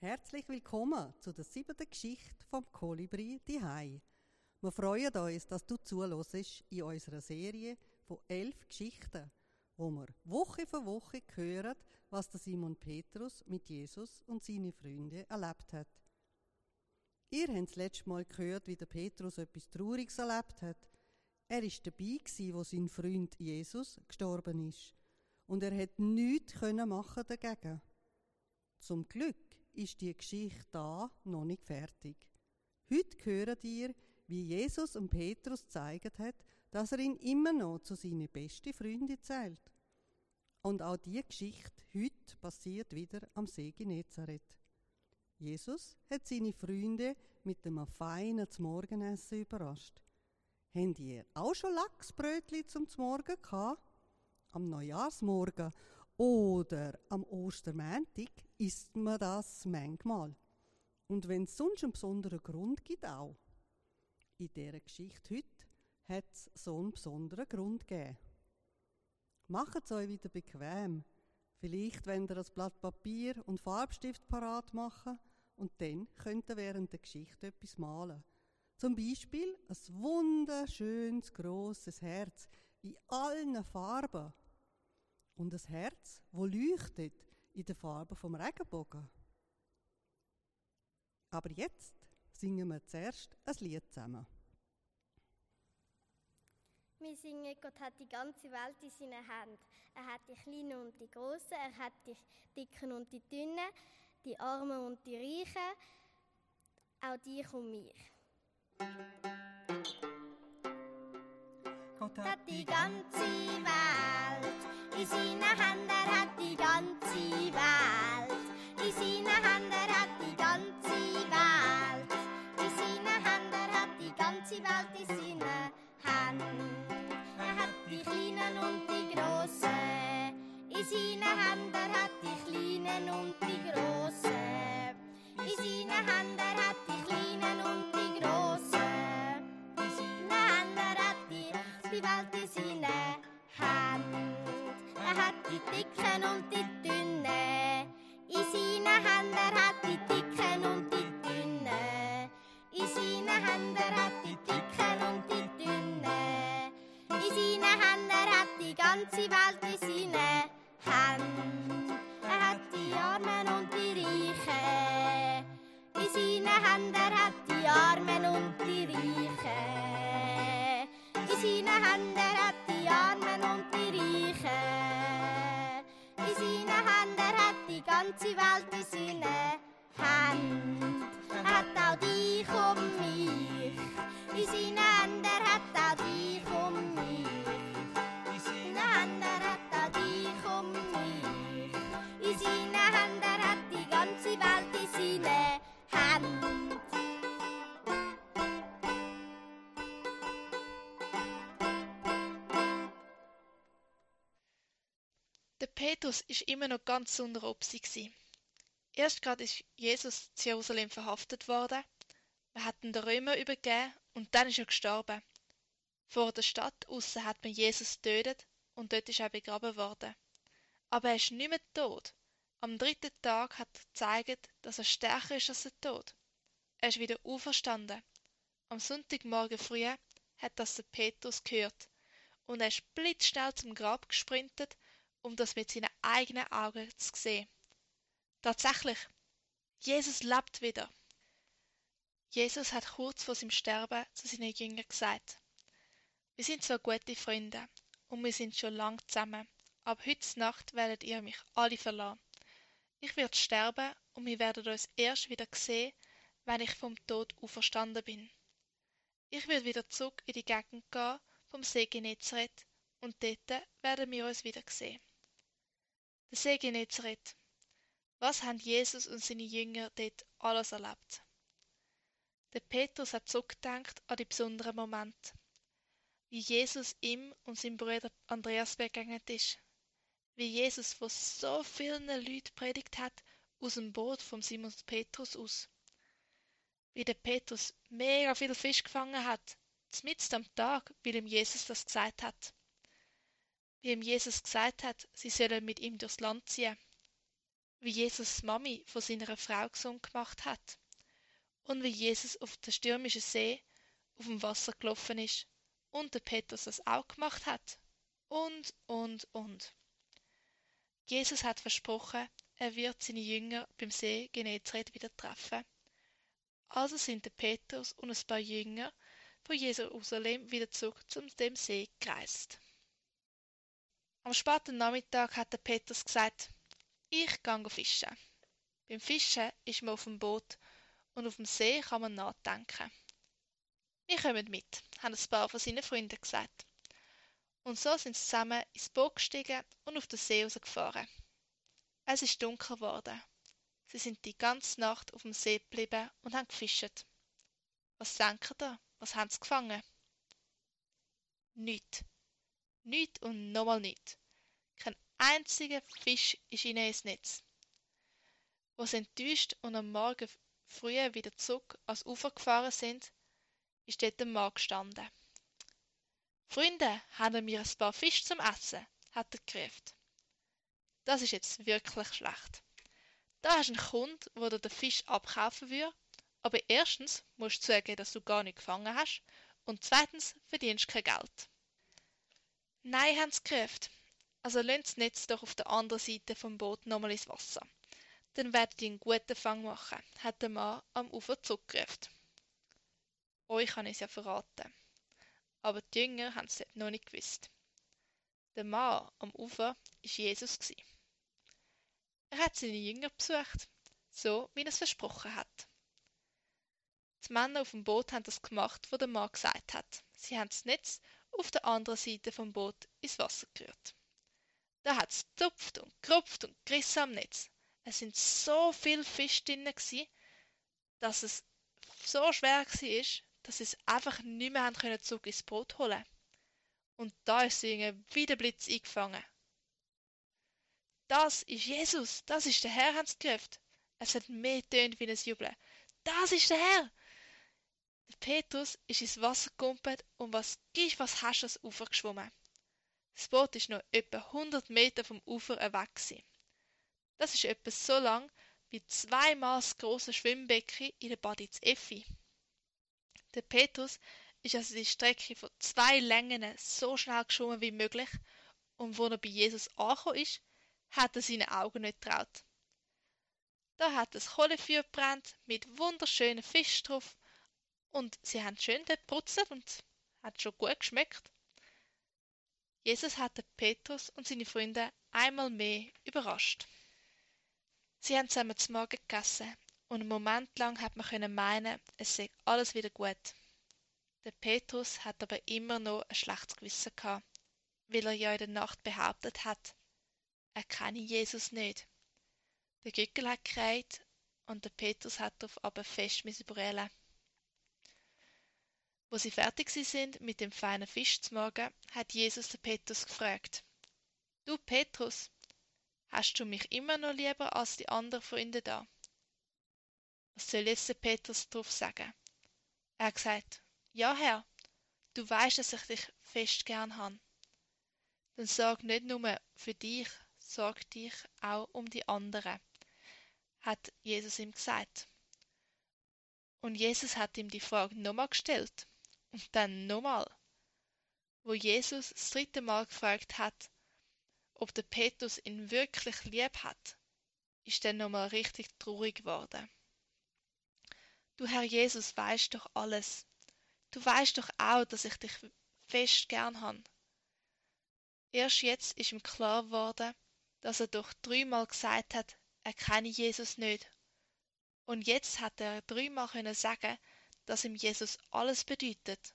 Herzlich willkommen zu der siebten Geschichte vom Kolibri die Hai. Wir freuen uns, dass du zuhörst in unserer Serie von elf Geschichten, wo wir Woche für Woche hören, was der Simon Petrus mit Jesus und seinen Freunden erlebt hat. Ihr habt das letzte Mal gehört, wie der Petrus etwas Trauriges erlebt hat. Er ist dabei gewesen, wo sein Freund Jesus gestorben ist. Und er hat nichts können machen dagegen. Zum Glück ist die Geschichte da noch nicht fertig. Heute hören ihr, wie Jesus und Petrus gezeigt hat, dass er ihn immer noch zu seinen besten Freunden zählt. Und auch die Geschichte heute passiert wieder am See Genezareth. Jesus hat seine Freunde mit einem feinen Morgenessen überrascht. Habt ihr auch schon Lachsbrötli zum Morgen gehabt? Am Neujahrsmorgen oder am Ostermäntig isst man das manchmal. Und wenn es sonst einen besonderen Grund gibt, auch. In dieser Geschichte heute hat es so einen besonderen Grund gegeben. Macht es euch wieder bequem. Vielleicht, wenn ihr das Blatt Papier und Farbstift parat machen und dann könnt ihr während der Geschichte etwas malen. Zum Beispiel ein wunderschönes, grosses Herz in allen Farben. Und ein Herz, wo leuchtet in der Farbe vom Regenbogen. Aber jetzt singen wir zuerst ein Lied zusammen. Wir singen, Gott hat die ganze Welt in seinen Händen. Er hat die Kleinen und die Großen, er hat die Dicken und die Dünnen, die Armen und die Reichen, auch dich und mich. Gott hat die ganze Welt in seinen Händen, er hat die ganze Welt. In seinen Händen, er hat die ganze Welt. In seinen Händen, er hat die ganze Welt in seinen Händen. Er hat die Kleinen und die Großen in seinen Händen, hat die Kleinen und die Großen in seinen Händen, hat die Kleinen und die Großen in seinen Händen, hat die, die Welt in seinen Händen. Hat die Dicken und die Dünnen. In seinen Händen, hat die Dicken und die Dünnen. In seinen Händen, hat die Dicken und die Dünnen. In seinen Händen, hat die ganze Welt in seinen Händen. Er hat die Armen und die Reichen. In seinen Händen, hat die Armen und die Reichen. In seinen Händen, hat die ganze Welt in seinen Händen. Hat auch dich und mich in seinen Händen, hat auch dich und mich. Petrus ist immer noch ganz unter Obsi gsi. Erst gerade ist Jesus zu Jerusalem verhaftet worden. Man hat den Römer übergeben und dann ist er gestorben. Vor der Stadt aussen hat man Jesus getötet und dort ist er begraben worden. Aber er ist nicht mehr tot. Am dritten Tag hat er gezeigt, dass er stärker ist als der Tod. Er ist wieder auferstanden. Am Sonntagmorgen früh hat das der Petrus gehört und er ist blitzschnell zum Grab gesprintet um das mit seinen eigenen Augen zu sehen. Tatsächlich, Jesus lebt wieder. Jesus hat kurz vor seinem Sterben zu seinen Jüngern gesagt, wir sind zwar gute Freunde und wir sind schon lang zusammen, aber heute Nacht werdet ihr mich alle verlassen. Ich werde sterben und wir werden uns erst wieder sehen, wenn ich vom Tod auferstanden bin. Ich werde wieder zurück in die Gegend gehen vom See Genezareth und dort werden wir uns wieder sehen. Der See Genezareth. Was haben Jesus und seine Jünger dort alles erlebt? Der Petrus hat zurückgedacht an die besonderen Momente. Wie Jesus ihm und seinem Bruder Andreas begegnet ist. Wie Jesus vor so vielen Leuten predigt hat, aus dem Boot vom Simon Petrus aus. Wie der Petrus mega viel Fisch gefangen hat, mitten am Tag, weil ihm Jesus das gesagt hat wie ihm Jesus gesagt hat, sie sollen mit ihm durchs Land ziehen. wie Jesus Mami von seiner Frau gesund gemacht hat und wie Jesus auf der stürmischen See auf dem Wasser gelaufen ist und der Petrus das auch gemacht hat und, und, und. Jesus hat versprochen, er wird seine Jünger beim See Genezareth wieder treffen. Also sind der Petrus und ein paar Jünger von Jerusalem wieder zurück zum dem See gereist. Am späten Nachmittag hat der Petrus gesagt, ich gehe fischen. Beim Fischen ist man auf dem Boot und auf dem See kann man nachdenken. Wir kommen mit, haben ein paar von seinen Freunden gesagt. Und so sind sie zusammen ins Boot gestiegen und auf den See rausgefahren. Es ist dunkel geworden. Sie sind die ganze Nacht auf dem See geblieben und haben gefischt. Was denken ihr? Was haben sie gefangen? Nicht. Nicht und nochmal nicht. Kein einziger Fisch ist ihnen ins Netz. Wo sie enttäuscht und am Morgen früh wieder zurück ans Ufer gefahren sind, ist dort ein Mann gestanden. Freunde, haben wir ein paar Fisch zum Essen, hat er gerufen. Das ist jetzt wirklich schlecht. Da hast du einen Kunden, wo dir den Fisch abkaufen würde, aber erstens musst du zugeben, dass du gar nicht gefangen hast und zweitens verdienst du kein Geld. Nein, haben sie gerufen. Also lönt das Netz doch auf der anderen Seite vom Boot nochmal ins Wasser. Dann werdet ihr einen guten Fang machen, hat der Mann am Ufer zurückgerufen. Euch kann ich es ja verraten. Aber die Jünger haben es noch nicht gewusst. Der Mann am Ufer war Jesus. Er hat seine Jünger besucht, so wie er es versprochen hat. Die Männer auf dem Boot haben das gemacht, was der Mann gesagt hat. Sie haben das Netz auf der anderen Seite vom Boot ins Wasser gerührt. Da hat es zupft und gerupft und gerissen am Netz. Es sind so viele Fische drin, dass es so schwer war, dass sie es einfach nicht mehr haben zurück ins Boot holen. Und da ist sie wie der Blitz eingefangen. Das ist Jesus, das ist der Herr, haben sie gerufen. Es hat mehr tönt wie ein Jubeln. Das ist der Herr! Der Petrus ist ins Wasser gekumpelt und was gibst, was hast du ans Ufer geschwommen. Das Boot ist noch etwa 100 Meter vom Ufer weg. Das ist etwa so lang wie zweimal das große Schwimmbecken in der Baditz Effi. Der Petrus ist also die Strecke von zwei Längen so schnell geschwommen wie möglich und wo er bei Jesus angekommen ist, hat er seine Augen nicht traut. Da hat das Kohlefeuer brennt mit wunderschönen Fisch und sie haben schön dort putzelt und hat schon gut geschmeckt. Jesus hatte Petrus und seine Freunde einmal mehr überrascht. Sie haben zusammen zu Morgen gegessen und einen Moment lang hat man können meinen, es sei alles wieder gut. Der Petrus hat aber immer noch ein schlechtes Gewissen gehabt, weil er ja in der Nacht behauptet hat, er kenne Jesus nicht. Der Gückel hat gekreit und der Petrus hat darauf aber fest brüllen. Wo sie fertig sind mit dem feinen Fisch zu morgen, hat Jesus den Petrus gefragt: Du Petrus, hast du mich immer noch lieber als die anderen Freunde da? Was soll jetzt der Petrus darauf sagen? Er hat gesagt, ja Herr, du weißt, dass ich dich fest gern han. Dann sorg nicht nur für dich, sorg dich auch um die anderen, hat Jesus ihm gesagt. Und Jesus hat ihm die Frage nochmal gestellt dann nochmal. Wo Jesus das dritte Mal gefragt hat, ob der Petrus ihn wirklich lieb hat, ist dann nochmal richtig traurig geworden. Du Herr Jesus weißt doch alles. Du weißt doch auch, dass ich dich fest gern han. Erst jetzt ist ihm klar geworden, dass er doch dreimal gesagt hat, er kenne Jesus nicht. Und jetzt hat er dreimal können sagen, dass ihm Jesus alles bedeutet.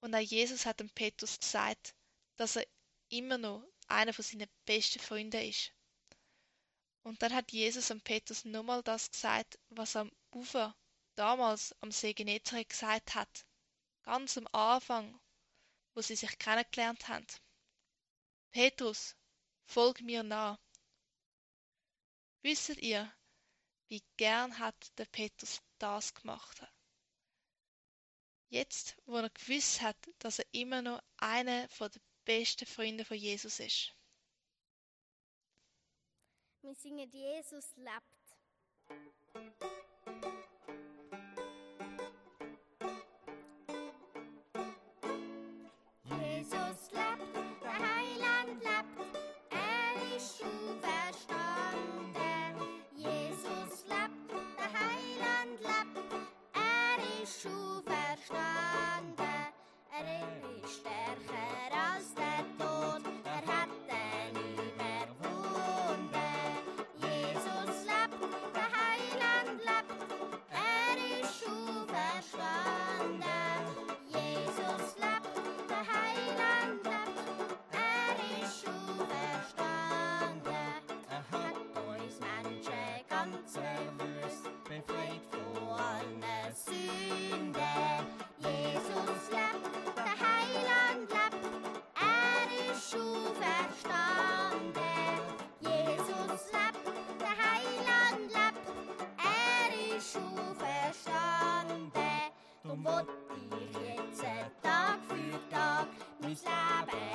Und auch Jesus hat dem Petrus gesagt, dass er immer noch einer von seinen besten Freunden ist. Und dann hat Jesus am Petrus nochmal das gesagt, was er am Ufer damals am See Genezareth gesagt hat. Ganz am Anfang, wo sie sich kennengelernt haben. Petrus, folg mir nach. Wisset ihr, wie gern hat der Petrus das gemacht? Jetzt, wo er gewiss hat, dass er immer noch einer der besten Freunde von Jesus ist. Wir singen Jesus lebt. Jesus lebt, der Heiland lebt, er ist schon Slap Sabbath.